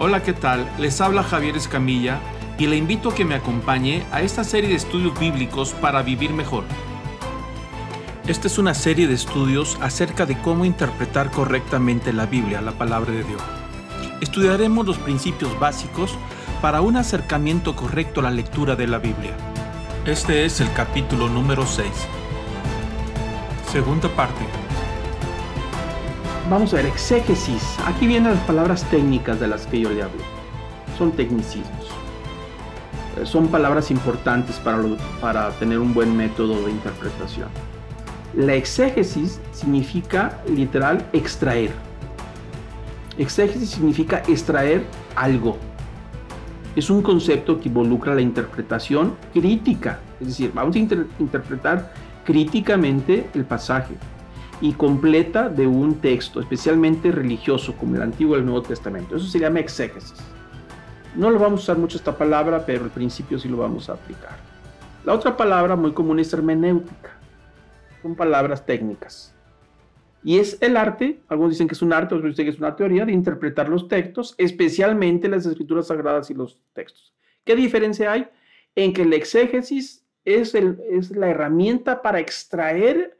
Hola, ¿qué tal? Les habla Javier Escamilla y le invito a que me acompañe a esta serie de estudios bíblicos para vivir mejor. Esta es una serie de estudios acerca de cómo interpretar correctamente la Biblia, la palabra de Dios. Estudiaremos los principios básicos para un acercamiento correcto a la lectura de la Biblia. Este es el capítulo número 6. Segunda parte. Vamos a ver, exégesis. Aquí vienen las palabras técnicas de las que yo le hablo. Son tecnicismos. Eh, son palabras importantes para, para tener un buen método de interpretación. La exégesis significa literal extraer. Exégesis significa extraer algo. Es un concepto que involucra la interpretación crítica. Es decir, vamos a interpretar críticamente el pasaje y completa de un texto, especialmente religioso, como el Antiguo y el Nuevo Testamento. Eso se llama exégesis. No lo vamos a usar mucho esta palabra, pero al principio sí lo vamos a aplicar. La otra palabra muy común es hermenéutica. Son palabras técnicas. Y es el arte, algunos dicen que es un arte, otros dicen que es una teoría de interpretar los textos, especialmente las escrituras sagradas y los textos. ¿Qué diferencia hay? En que el exégesis es, el, es la herramienta para extraer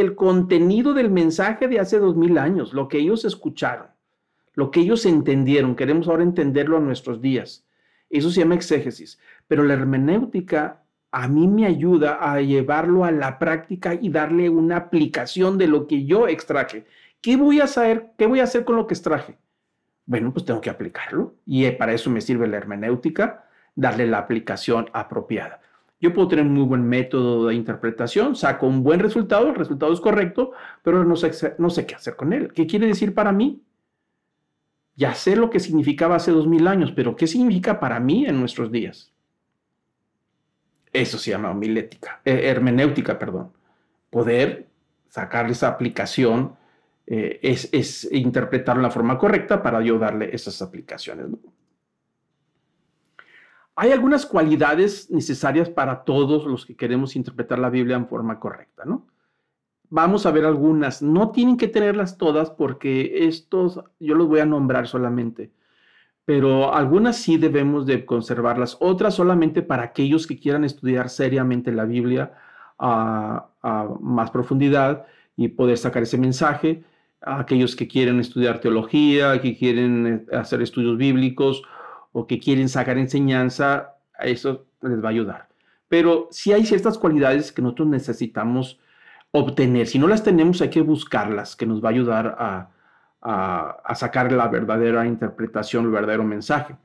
el contenido del mensaje de hace dos mil años, lo que ellos escucharon, lo que ellos entendieron. Queremos ahora entenderlo a nuestros días. Eso se llama exégesis. Pero la hermenéutica a mí me ayuda a llevarlo a la práctica y darle una aplicación de lo que yo extraje. ¿Qué voy a saber? ¿Qué voy a hacer con lo que extraje? Bueno, pues tengo que aplicarlo. Y para eso me sirve la hermenéutica, darle la aplicación apropiada. Yo puedo tener un muy buen método de interpretación, saco un buen resultado, el resultado es correcto, pero no sé, qué hacer con él. ¿Qué quiere decir para mí? Ya sé lo que significaba hace dos mil años, pero ¿qué significa para mí en nuestros días? Eso se llama homilética, eh, hermenéutica, perdón. Poder sacar esa aplicación eh, es, es interpretarlo en la forma correcta para yo darle esas aplicaciones. ¿no? Hay algunas cualidades necesarias para todos los que queremos interpretar la Biblia en forma correcta, ¿no? Vamos a ver algunas. No tienen que tenerlas todas porque estos yo los voy a nombrar solamente, pero algunas sí debemos de conservarlas. Otras solamente para aquellos que quieran estudiar seriamente la Biblia a, más profundidad y poder sacar ese mensaje. A aquellos que quieren estudiar teología, que quieren eh, hacer estudios bíblicos o que quieren sacar enseñanza, a eso les va a ayudar. Pero sí hay ciertas cualidades que nosotros necesitamos obtener. Si no las tenemos, hay que buscarlas, que nos va a ayudar a, a, sacar la verdadera interpretación, el verdadero mensaje.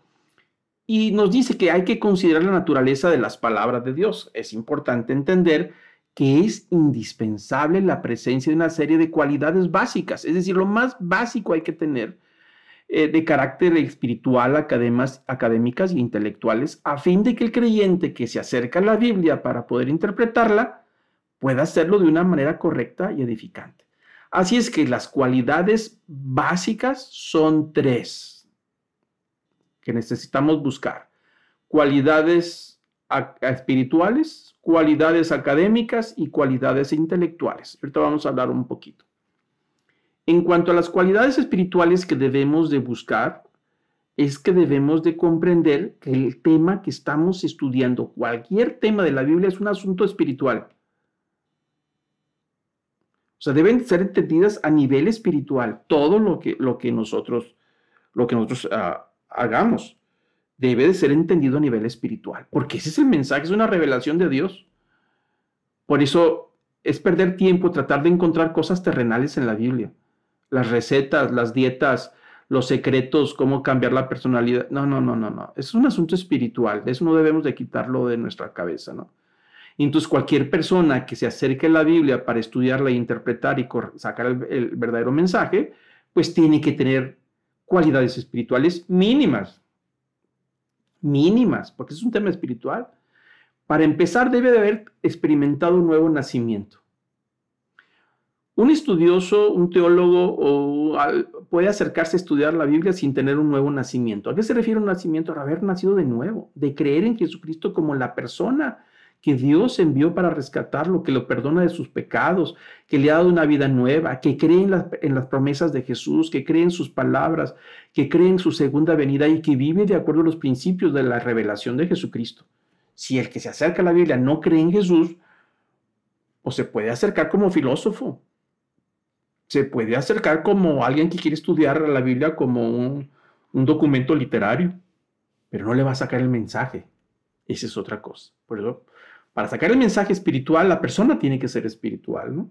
Y nos dice que hay que considerar la naturaleza de las palabras de Dios. Es importante entender que es indispensable la presencia de una serie de cualidades básicas. Es decir, lo más básico hay que tener eh, de carácter espiritual, académicas y intelectuales, a fin de que el creyente que se acerca a la Biblia para poder interpretarla pueda hacerlo de una manera correcta y edificante. Así es que las cualidades básicas son tres que necesitamos buscar. Cualidades espirituales, cualidades académicas y cualidades intelectuales. Ahorita vamos a hablar un poquito. En cuanto a las cualidades espirituales que debemos de buscar, es que debemos de comprender que el tema que estamos estudiando, cualquier tema de la Biblia, es un asunto espiritual. O sea, deben ser entendidas a nivel espiritual. Todo lo que, lo que nosotros, lo que nosotros ah, hagamos debe de ser entendido a nivel espiritual, porque ese es el mensaje, es una revelación de Dios. Por eso es perder tiempo tratar de encontrar cosas terrenales en la Biblia las recetas, las dietas, los secretos, cómo cambiar la personalidad. No, no, no, no, no. Es un asunto espiritual. Eso no debemos de quitarlo de nuestra cabeza, ¿no? entonces cualquier persona que se acerque a la Biblia para estudiarla e interpretar y sacar el, verdadero mensaje, pues tiene que tener cualidades espirituales mínimas. Mínimas, porque es un tema espiritual. Para empezar, debe de haber experimentado un nuevo nacimiento. Un estudioso, un teólogo o, puede acercarse a estudiar la Biblia sin tener un nuevo nacimiento. ¿A qué se refiere un nacimiento? A haber nacido de nuevo, de creer en Jesucristo como la persona que Dios envió para rescatarlo, que lo perdona de sus pecados, que le ha dado una vida nueva, que cree en en las promesas de Jesús, que cree en sus palabras, que cree en su segunda venida y que vive de acuerdo a los principios de la revelación de Jesucristo. Si el que se acerca a la Biblia no cree en Jesús, o se puede acercar como filósofo, se puede acercar como alguien que quiere estudiar la Biblia como un, un documento literario, pero no le va a sacar el mensaje. Esa es otra cosa. Por eso, para sacar el mensaje espiritual, la persona tiene que ser espiritual, ¿no?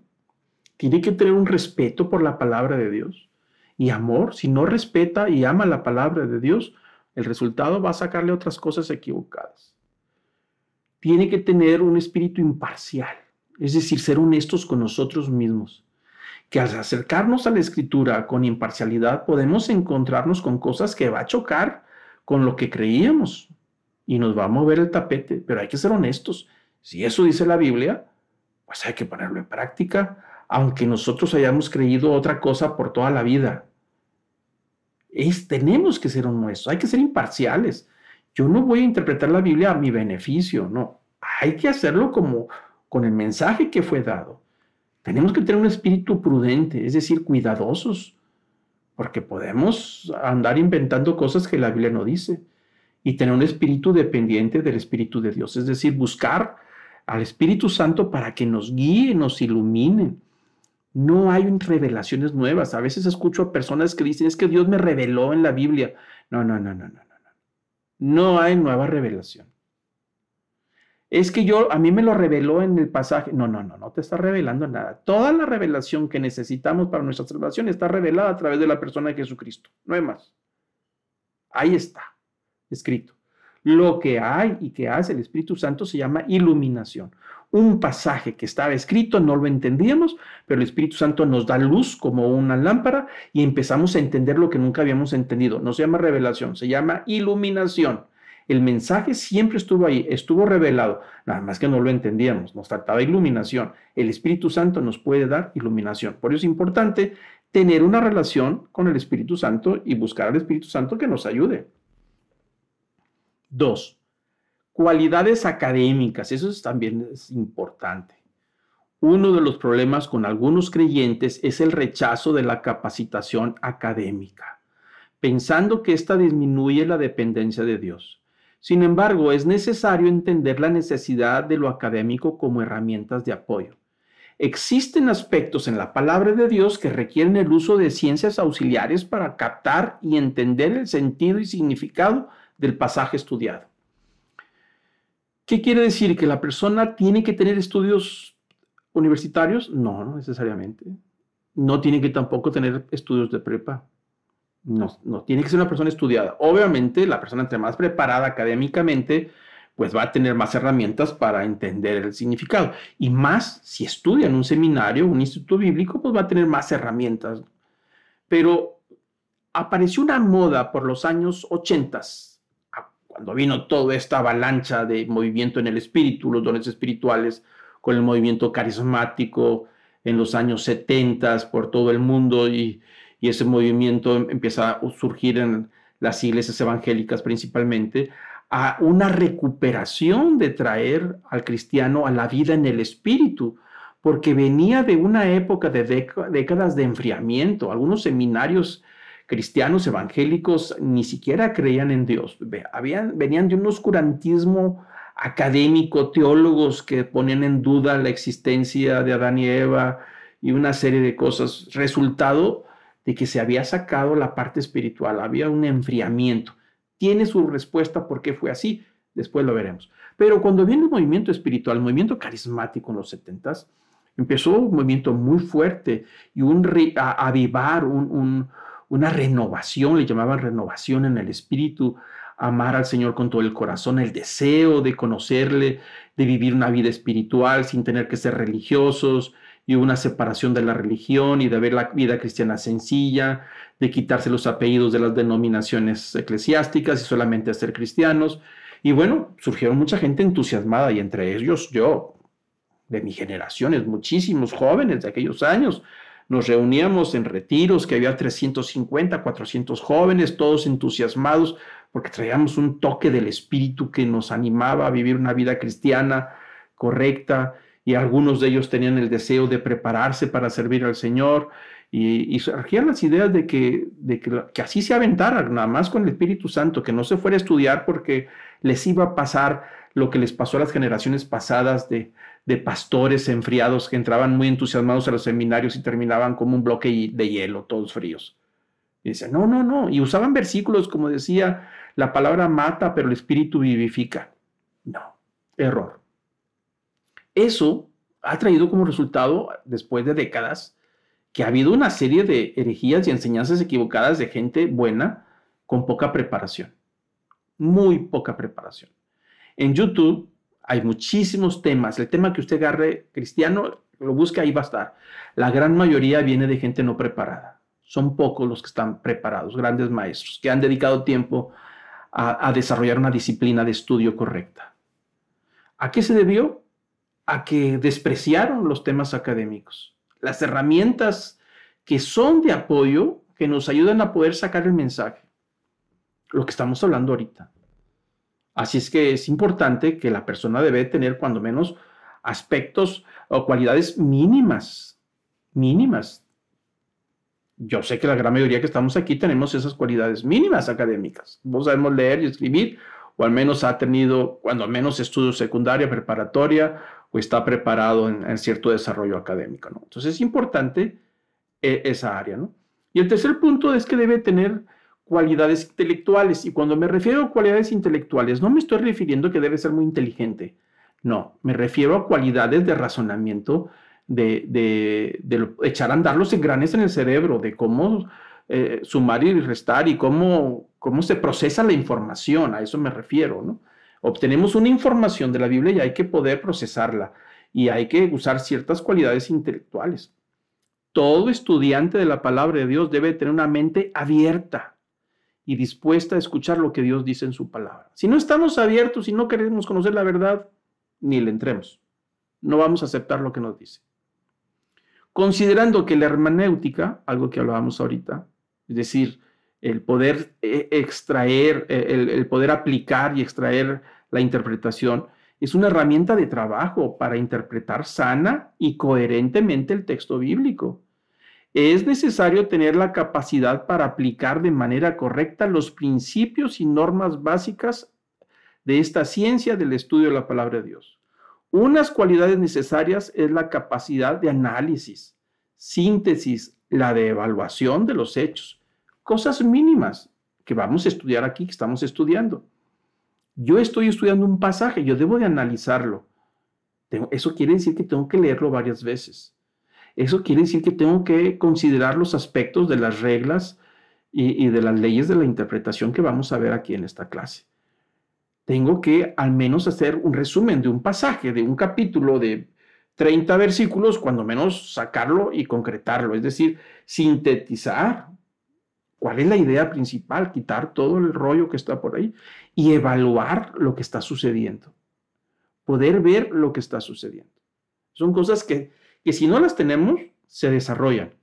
Tiene que tener un respeto por la palabra de Dios y amor. Si no respeta y ama la palabra de Dios, el resultado va a sacarle otras cosas equivocadas. Tiene que tener un espíritu imparcial, es decir, ser honestos con nosotros mismos. Que al acercarnos a la escritura con imparcialidad podemos encontrarnos con cosas que va a chocar con lo que creíamos y nos va a mover el tapete, pero hay que ser honestos si eso dice la Biblia, pues hay que ponerlo en práctica, aunque nosotros hayamos creído otra cosa por toda la vida. Es, tenemos que ser honestos, hay que ser imparciales. Yo no voy a interpretar la Biblia a mi beneficio, no. Hay que hacerlo como con el mensaje que fue dado. Tenemos que tener un espíritu prudente, es decir, cuidadosos, porque podemos andar inventando cosas que la Biblia no dice y tener un espíritu dependiente del Espíritu de Dios, es decir, buscar al Espíritu Santo para que nos guíe, nos ilumine. No hay revelaciones nuevas. A veces escucho a personas que dicen, es que Dios me reveló en la Biblia. No, no, no, no, no, no. No hay nueva revelación. Es que yo, a mí me lo reveló en el pasaje. No, no, no, no te está revelando nada. Toda la revelación que necesitamos para nuestra salvación está revelada a través de la persona de Jesucristo. No hay más. Ahí está, escrito. Lo que hay y que hace el Espíritu Santo se llama iluminación. Un pasaje que estaba escrito, no lo entendíamos, pero el Espíritu Santo nos da luz como una lámpara y empezamos a entender lo que nunca habíamos entendido. No se llama revelación, se llama iluminación. El mensaje siempre estuvo ahí, estuvo revelado, nada más que no lo entendíamos, nos trataba iluminación. El Espíritu Santo nos puede dar iluminación. Por eso es importante tener una relación con el Espíritu Santo y buscar al Espíritu Santo que nos ayude. Dos, cualidades académicas. Eso también es importante. Uno de los problemas con algunos creyentes es el rechazo de la capacitación académica, pensando que ésta disminuye la dependencia de Dios. Sin embargo, es necesario entender la necesidad de lo académico como herramientas de apoyo. Existen aspectos en la palabra de Dios que requieren el uso de ciencias auxiliares para captar y entender el sentido y significado del pasaje estudiado. ¿Qué quiere decir? ¿Que la persona tiene que tener estudios universitarios? No, no necesariamente. No tiene que tampoco tener estudios de prepa. No, no, tiene que ser una persona estudiada. Obviamente, la persona entre más preparada académicamente, pues va a tener más herramientas para entender el significado. Y más, si estudia en un seminario, un instituto bíblico, pues va a tener más herramientas. Pero apareció una moda por los años 80 cuando vino toda esta avalancha de movimiento en el espíritu, los dones espirituales, con el movimiento carismático en los años 70 por todo el mundo y, ese movimiento empieza a surgir en las iglesias evangélicas principalmente, a una recuperación de traer al cristiano a la vida en el espíritu, porque venía de una época de décadas de enfriamiento. Algunos seminarios cristianos evangélicos ni siquiera creían en Dios. Habían, venían de un oscurantismo académico, teólogos que ponían en duda la existencia de Adán y Eva y una serie de cosas, resultado de que se había sacado la parte espiritual, había un enfriamiento. Tiene su respuesta por qué fue así, después lo veremos. Pero cuando viene el movimiento espiritual, el movimiento carismático en los setentas, empezó un movimiento muy fuerte y un avivar, un, una renovación, le llamaban renovación en el espíritu, amar al Señor con todo el corazón, el deseo de conocerle, de vivir una vida espiritual sin tener que ser religiosos y una separación de la religión y de ver la vida cristiana sencilla, de quitarse los apellidos de las denominaciones eclesiásticas y solamente ser cristianos. Y bueno, surgieron mucha gente entusiasmada y entre ellos yo, de mi generación, muchísimos jóvenes de aquellos años, nos reuníamos en retiros, que había 350, 400 jóvenes, todos entusiasmados, porque traíamos un toque del espíritu que nos animaba a vivir una vida cristiana correcta y algunos de ellos tenían el deseo de prepararse para servir al Señor y, surgían las ideas de, que, de que, así se aventaran, nada más con el Espíritu Santo, que no se fuera a estudiar porque les iba a pasar lo que les pasó a las generaciones pasadas de, de pastores enfriados que entraban muy entusiasmados a los seminarios y terminaban como un bloque de hielo, todos fríos. Y dicen, no, no, no. Y usaban versículos como decía, la palabra mata, pero el espíritu vivifica. No, error. Eso ha traído como resultado, después de décadas, que ha habido una serie de herejías y enseñanzas equivocadas de gente buena con poca preparación. Muy poca preparación. En YouTube hay muchísimos temas. El tema que usted agarre cristiano, lo busca, ahí va a estar. La gran mayoría viene de gente no preparada. Son pocos los que están preparados, grandes maestros, que han dedicado tiempo a, a desarrollar una disciplina de estudio correcta. ¿A qué se debió? A que despreciaron los temas académicos, las herramientas que son de apoyo, que nos ayudan a poder sacar el mensaje. Lo que estamos hablando ahorita. Así es que es importante que la persona debe tener cuando menos aspectos o cualidades mínimas, mínimas. Yo sé que la gran mayoría que estamos aquí tenemos esas cualidades mínimas académicas. No sabemos leer y escribir, o al menos ha tenido, cuando menos, estudios secundaria, preparatoria, o está preparado en, cierto desarrollo académico. ¿no? Entonces es importante eh, esa área. ¿no? Y el tercer punto es que debe tener cualidades intelectuales. Y cuando me refiero a cualidades intelectuales, no me estoy refiriendo que debe ser muy inteligente. No, me refiero a cualidades de razonamiento, de, de, echar a andar los engranes en el cerebro, de cómo eh, sumar y restar y cómo, cómo se procesa la información. A eso me refiero. ¿no? Obtenemos una información de la Biblia y hay que poder procesarla y hay que usar ciertas cualidades intelectuales. Todo estudiante de la palabra de Dios debe tener una mente abierta, y dispuesta a escuchar lo que Dios dice en su palabra. Si no estamos abiertos y no queremos conocer la verdad, ni le entremos. No vamos a aceptar lo que nos dice. Considerando que la hermenéutica, algo que hablábamos ahorita, es decir, el poder eh, extraer, eh, el, poder aplicar y extraer la interpretación, es una herramienta de trabajo para interpretar sana y coherentemente el texto bíblico es necesario tener la capacidad para aplicar de manera correcta los principios y normas básicas de esta ciencia del estudio de la palabra de Dios. Unas cualidades necesarias es la capacidad de análisis, síntesis, la de evaluación de los hechos, cosas mínimas que vamos a estudiar aquí, que estamos estudiando. Yo estoy estudiando un pasaje, yo debo de analizarlo. Eso quiere decir que tengo que leerlo varias veces. Eso quiere decir que tengo que considerar los aspectos de las reglas y, de las leyes de la interpretación que vamos a ver aquí en esta clase. Tengo que al menos hacer un resumen de un pasaje, de un capítulo de 30 versículos, cuando menos sacarlo y concretarlo, es decir, sintetizar cuál es la idea principal, quitar todo el rollo que está por ahí y evaluar lo que está sucediendo, poder ver lo que está sucediendo. Son cosas que que si no las tenemos, se desarrollan.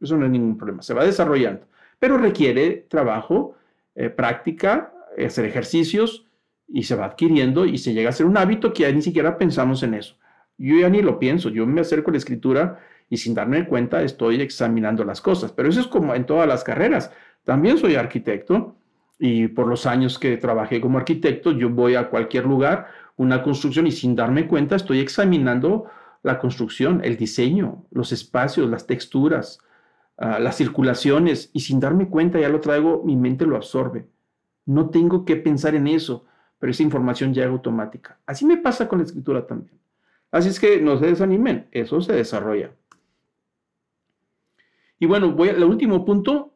Eso no es ningún problema, se va desarrollando, pero requiere trabajo, eh, práctica, hacer ejercicios y se va adquiriendo y se llega a ser un hábito que ya ni siquiera pensamos en eso. Yo ya ni lo pienso, yo me acerco a la escritura y sin darme cuenta estoy examinando las cosas, pero eso es como en todas las carreras. También soy arquitecto y por los años que trabajé como arquitecto, yo voy a cualquier lugar, una construcción y sin darme cuenta estoy examinando la construcción, el diseño, los espacios, las texturas, ah, las circulaciones, y sin darme cuenta ya lo traigo, mi mente lo absorbe. No tengo que pensar en eso, pero esa información es automática. Así me pasa con la escritura también. Así es que no se desanimen, eso se desarrolla. Y bueno, voy el último punto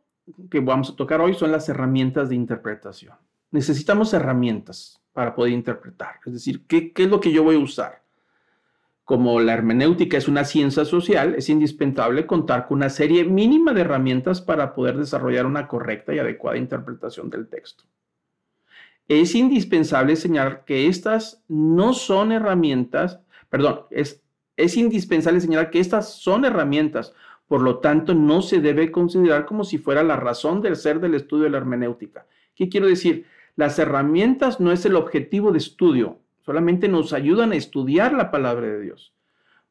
que vamos a tocar hoy son las herramientas de interpretación. Necesitamos herramientas para poder interpretar, es decir, ¿qué, es lo que yo voy a usar? Como la hermenéutica es una ciencia social, es indispensable contar con una serie mínima de herramientas para poder desarrollar una correcta y adecuada interpretación del texto. Es indispensable señalar que estas no son herramientas, perdón, es indispensable señalar que estas son herramientas, por lo tanto no se debe considerar como si fuera la razón del ser del estudio de la hermenéutica. ¿Qué quiero decir? Las herramientas no es el objetivo de estudio, solamente nos ayudan a estudiar la palabra de Dios,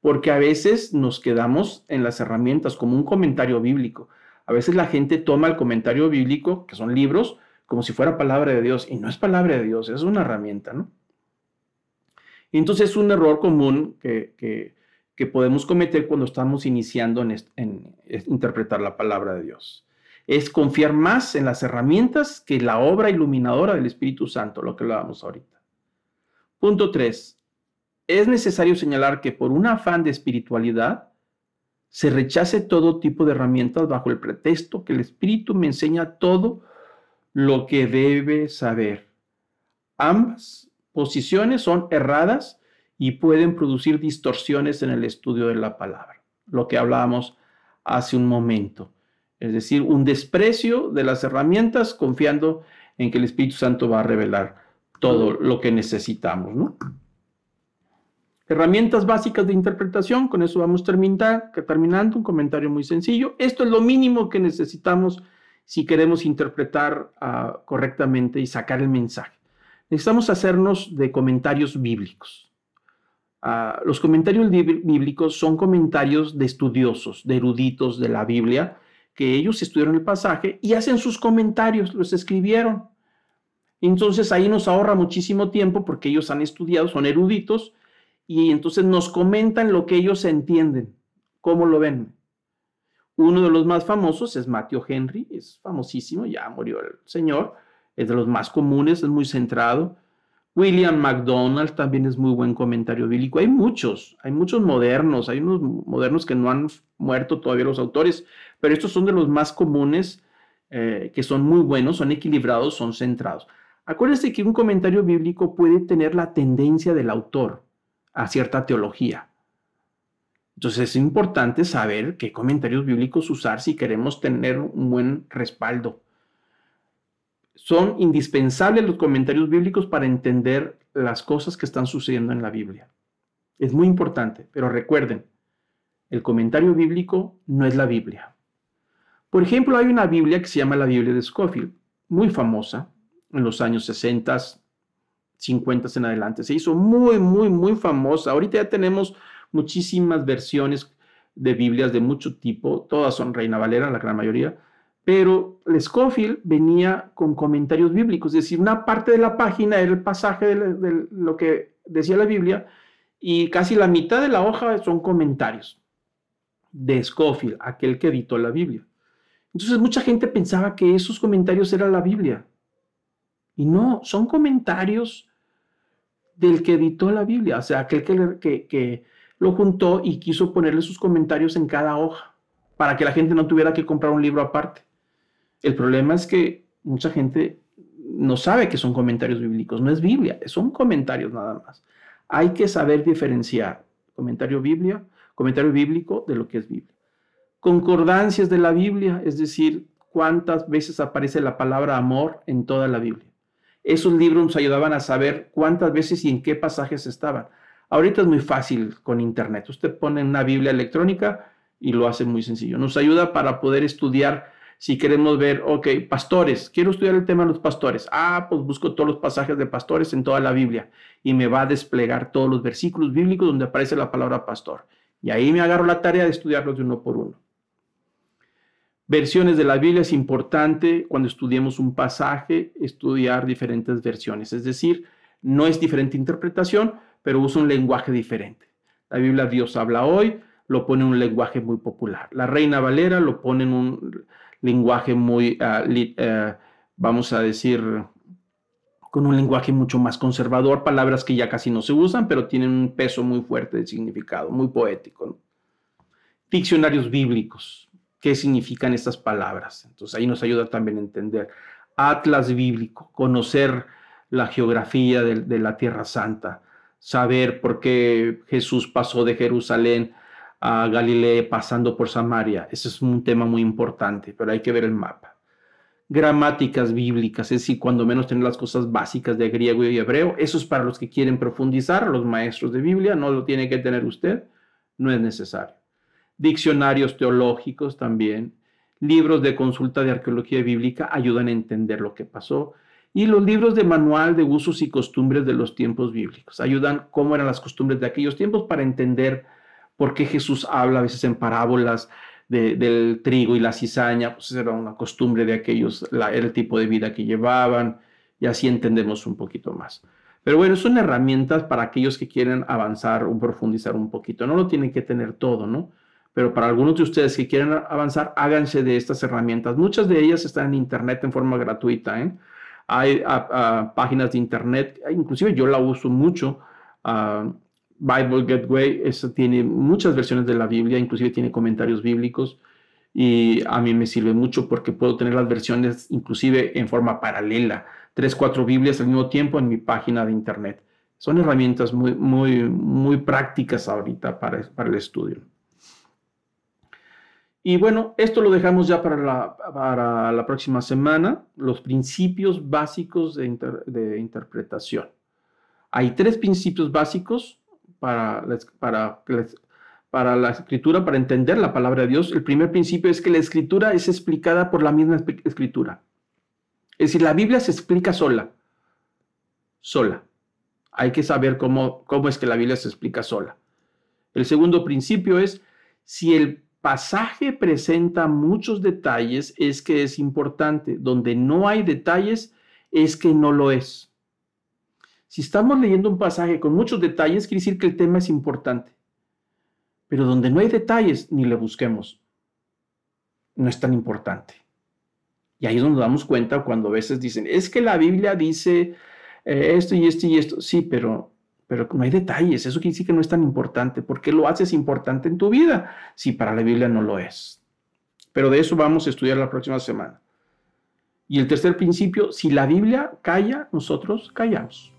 porque a veces nos quedamos en las herramientas como un comentario bíblico. A veces la gente toma el comentario bíblico, que son libros, como si fuera palabra de Dios, y no es palabra de Dios, es una herramienta, ¿no? Y entonces es un error común que, que, podemos cometer cuando estamos iniciando en, en interpretar la palabra de Dios es confiar más en las herramientas que la obra iluminadora del Espíritu Santo, lo que hablábamos ahorita. Punto 3. Es necesario señalar que por un afán de espiritualidad se rechace todo tipo de herramientas bajo el pretexto que el Espíritu me enseña todo lo que debe saber. Ambas posiciones son erradas y pueden producir distorsiones en el estudio de la palabra, lo que hablábamos hace un momento es decir, un desprecio de las herramientas confiando en que el Espíritu Santo va a revelar todo lo que necesitamos. Herramientas básicas de interpretación, con eso vamos terminar, terminando, un comentario muy sencillo. Esto es lo mínimo que necesitamos si queremos interpretar uh, correctamente y sacar el mensaje. Necesitamos hacernos de comentarios bíblicos. Uh, los comentarios bíblicos son comentarios de estudiosos, de eruditos de la Biblia, que ellos estudiaron el pasaje y hacen sus comentarios, los escribieron. Entonces ahí nos ahorra muchísimo tiempo porque ellos han estudiado, son eruditos, y entonces nos comentan lo que ellos entienden, cómo lo ven. Uno de los más famosos es Matthew Henry, es famosísimo, ya murió el señor, es de los más comunes, es muy centrado. William McDonald también es muy buen comentario bíblico. Hay muchos, hay muchos modernos, hay unos modernos que no han muerto todavía los autores, pero estos son de los más comunes, eh, que son muy buenos, son equilibrados, son centrados. Acuérdense que un comentario bíblico puede tener la tendencia del autor a cierta teología. Entonces es importante saber qué comentarios bíblicos usar si queremos tener un buen respaldo son indispensables los comentarios bíblicos para entender las cosas que están sucediendo en la Biblia. Es muy importante, pero recuerden, el comentario bíblico no es la Biblia. Por ejemplo, hay una Biblia que se llama la Biblia de Scofield, muy famosa en los años 60, 50 en adelante. Se hizo muy, muy, muy famosa. Ahorita ya tenemos muchísimas versiones de Biblias de mucho tipo, todas son Reina Valera, la gran mayoría, pero Scofield venía con comentarios bíblicos, es decir, una parte de la página era el pasaje de, lo que decía la Biblia y casi la mitad de la hoja son comentarios de Scofield, aquel que editó la Biblia. Entonces mucha gente pensaba que esos comentarios eran la Biblia. Y no, son comentarios del que editó la Biblia, o sea, aquel que, que lo juntó y quiso ponerle sus comentarios en cada hoja, para que la gente no tuviera que comprar un libro aparte. El problema es que mucha gente no sabe que son comentarios bíblicos, no es Biblia, son comentarios nada más. Hay que saber diferenciar comentario Biblia, comentario bíblico de lo que es Biblia. Concordancias de la Biblia, es decir, cuántas veces aparece la palabra amor en toda la Biblia. Esos libros nos ayudaban a saber cuántas veces y en qué pasajes estaban. Ahorita es muy fácil con internet. Usted pone una Biblia electrónica y lo hace muy sencillo. Nos ayuda para poder estudiar si queremos ver, ok, pastores, quiero estudiar el tema de los pastores. Ah, pues busco todos los pasajes de pastores en toda la Biblia y me va a desplegar todos los versículos bíblicos donde aparece la palabra pastor. Y ahí me agarro la tarea de estudiarlos de uno por uno. Versiones de la Biblia es importante cuando estudiemos un pasaje, estudiar diferentes versiones. Es decir, no es diferente interpretación, pero usa un lenguaje diferente. La Biblia Dios habla hoy, lo pone en un lenguaje muy popular. La Reina Valera lo pone en un lenguaje muy, ah, eh, vamos a decir, con un lenguaje mucho más conservador, palabras que ya casi no se usan, pero tienen un peso muy fuerte de significado, muy poético. Diccionarios bíblicos, ¿qué significan estas palabras? Entonces ahí nos ayuda también a entender. Atlas bíblico, conocer la geografía de la Tierra Santa, saber por qué Jesús pasó de Jerusalén a Galilea pasando por Samaria. Ese es un tema muy importante, pero hay que ver el mapa. Gramáticas bíblicas, es decir, cuando menos tener las cosas básicas de griego y hebreo. Eso es para los que quieren profundizar, los maestros de Biblia, no lo tiene que tener usted, no es necesario. Diccionarios teológicos también, libros de consulta de arqueología bíblica ayudan a entender lo que pasó Y los libros de manual de usos y costumbres de los tiempos bíblicos ayudan cómo eran las costumbres de aquellos tiempos para entender por qué Jesús habla a veces en parábolas del trigo y la cizaña, pues era una costumbre de aquellos, el tipo de vida que llevaban, y así entendemos un poquito más. Pero bueno, son herramientas para aquellos que quieren avanzar o profundizar un poquito. No lo tienen que tener todo, ¿no? Pero para algunos de ustedes que quieren avanzar, háganse de estas herramientas. Muchas de ellas están en Internet en forma gratuita. ¿eh? Hay páginas de Internet, inclusive yo la uso mucho. Bible Gateway eso tiene muchas versiones de la Biblia, inclusive tiene comentarios bíblicos y a mí me sirve mucho porque puedo tener las versiones inclusive en forma paralela tres, cuatro Biblias al mismo tiempo en mi página de internet. Son herramientas muy, muy, muy prácticas ahorita para, para el estudio. Y bueno, esto lo dejamos ya para la, para la próxima semana, los principios básicos de, de interpretación. Hay tres principios básicos para, para, para la escritura, para entender la palabra de Dios. El primer principio es que la escritura es explicada por la misma escritura. Es decir, la Biblia se explica sola. Sola. Hay que saber cómo, cómo es que la Biblia se explica sola. El segundo principio es, si el pasaje presenta muchos detalles, es que es importante. Donde no hay detalles, es que no lo es. Si estamos leyendo un pasaje con muchos detalles, quiere decir que el tema es importante. Pero donde no hay detalles, ni le busquemos. No es tan importante. Y ahí es donde nos damos cuenta cuando a veces dicen, es que la Biblia dice eh, esto y esto y esto. Sí, pero, pero no hay detalles. Eso quiere decir que no es tan importante. ¿Por qué lo haces importante en tu vida si para la Biblia no lo es? Pero de eso vamos a estudiar la próxima semana. Y el tercer principio, si la Biblia calla, nosotros callamos.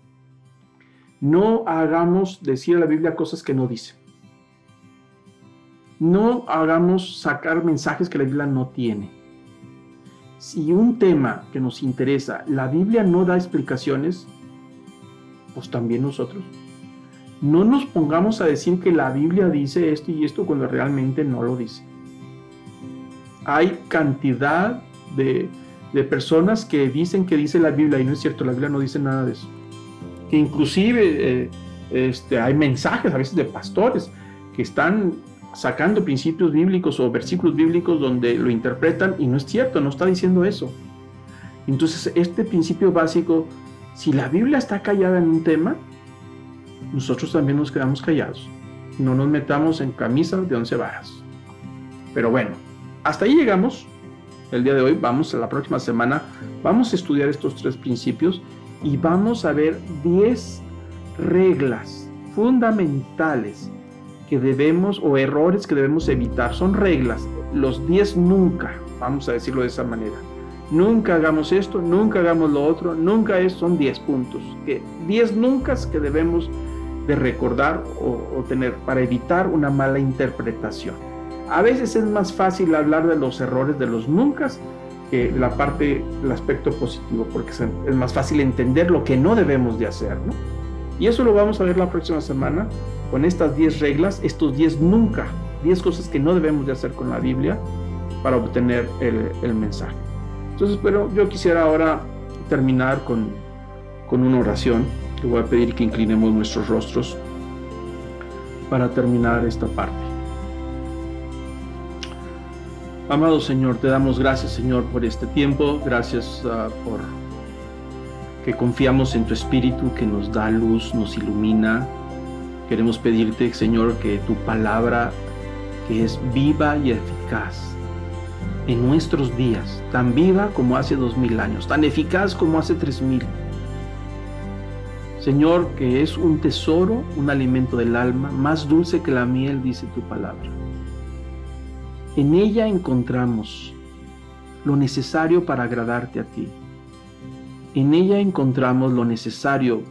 No hagamos decir a la Biblia cosas que no dice. No hagamos sacar mensajes que la Biblia no tiene si un tema que nos interesa, la Biblia no da explicaciones, pues también nosotros. No nos pongamos a decir que la Biblia dice esto y esto cuando realmente no lo dice. Hay cantidad de, personas que dicen que dice la Biblia y no es cierto, la Biblia no dice nada de eso. Que inclusive eh, este, hay mensajes a veces de pastores que están sacando principios bíblicos o versículos bíblicos donde lo interpretan y no es cierto, no está diciendo eso. Entonces, este principio básico, si la Biblia está callada en un tema, nosotros también nos quedamos callados. No nos metamos en camisas de once varas. Pero bueno, hasta ahí llegamos. El día de hoy vamos a la próxima semana, vamos a estudiar estos tres principios y vamos a ver 10 reglas fundamentales que debemos o errores que debemos evitar. Son reglas, los 10 nunca, vamos a decirlo de esa manera. Nunca hagamos esto, nunca hagamos lo otro, nunca es, son 10 puntos. 10 nunca que debemos de recordar o, tener para evitar una mala interpretación. A veces es más fácil hablar de los errores de los nunca la parte, el aspecto positivo, porque es más fácil entender lo que no debemos de hacer, ¿no? Y eso lo vamos a ver la próxima semana con estas 10 reglas, estos 10 nunca, 10 cosas que no debemos de hacer con la Biblia para obtener el, mensaje. Entonces, pero yo quisiera ahora terminar con, con una oración. Le voy a pedir que inclinemos nuestros rostros para terminar esta parte. Amado Señor, te damos gracias Señor por este tiempo, gracias uh, por que confiamos en tu Espíritu que nos da luz, nos ilumina. Queremos pedirte, Señor, que tu palabra, que es viva y eficaz, en nuestros días, tan viva como hace dos mil años, tan eficaz como hace tres mil. Señor, que es un tesoro, un alimento del alma, más dulce que la miel, dice tu palabra. En ella encontramos lo necesario para agradarte a ti en ella encontramos lo necesario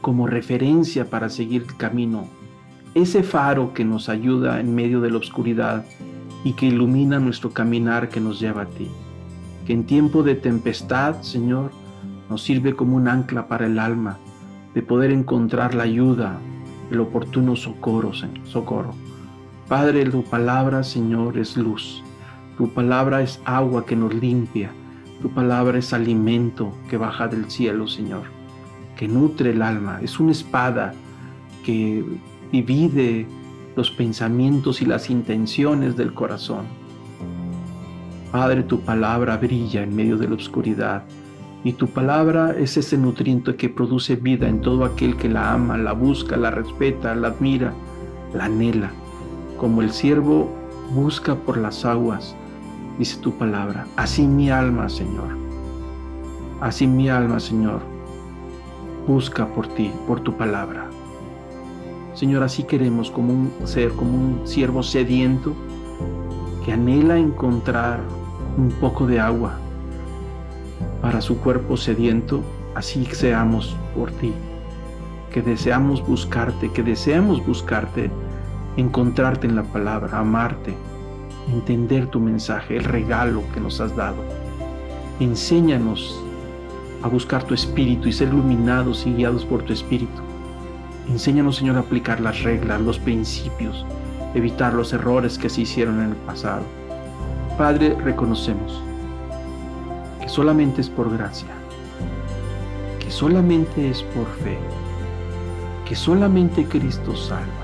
como referencia para seguir el camino, ese faro que nos ayuda en medio de la oscuridad y que ilumina nuestro caminar que nos lleva a ti. Que en tiempo de tempestad, Señor, nos sirve como un ancla para el alma, de poder encontrar la ayuda, el oportuno socorro, socorro. Padre, tu palabra, Señor, es luz. Tu palabra es agua que nos limpia Tu palabra es alimento que baja del cielo, Señor, que nutre el alma, es una espada que divide los pensamientos y las intenciones del corazón. Padre, tu palabra brilla en medio de la oscuridad y tu palabra es ese nutriente que produce vida en todo aquel que la ama, la busca, la respeta, la admira, la anhela, como el siervo busca por las aguas, dice tu palabra. Así mi alma, Señor. Así mi alma, Señor, busca por ti, por tu palabra. Señor, así queremos como un ser, como un siervo sediento que anhela encontrar un poco de agua para su cuerpo sediento, así seamos por ti, que deseamos buscarte, que deseamos buscarte, encontrarte en la palabra, amarte, entender tu mensaje, el regalo que nos has dado. Enséñanos a buscar tu espíritu y ser iluminados y guiados por tu espíritu Enséñanos, Señor, a aplicar las reglas, los principios, evitar los errores que se hicieron en el pasado. Padre, reconocemos que solamente es por gracia, que solamente es por fe, que solamente Cristo salva.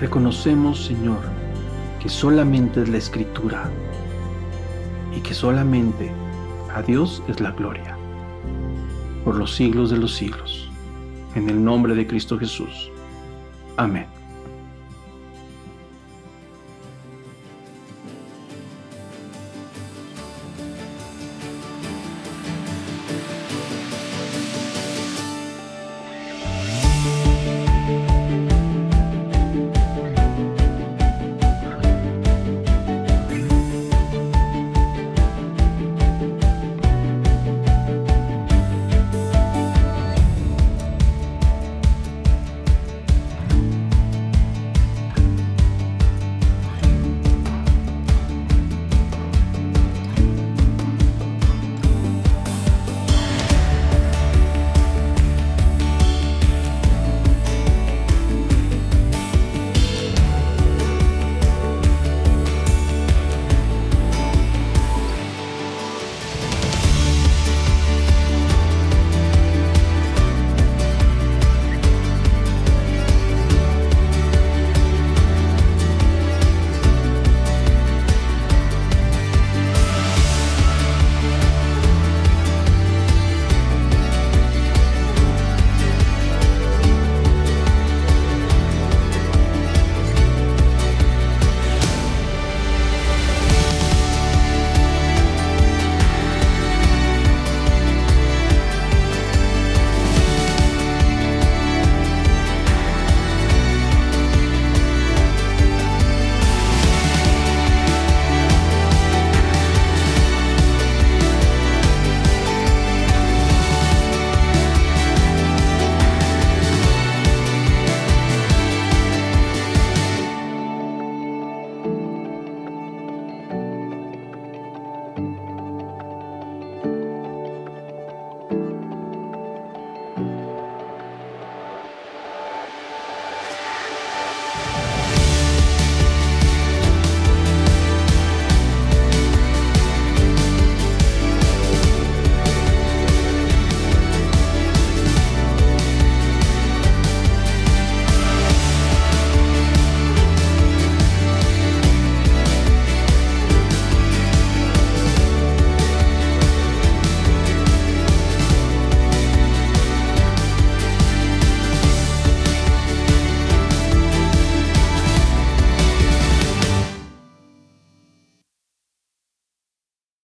Reconocemos, Señor, que solamente es la escritura y que solamente a Dios es la gloria por los siglos de los siglos. En el nombre de Cristo Jesús. Amén.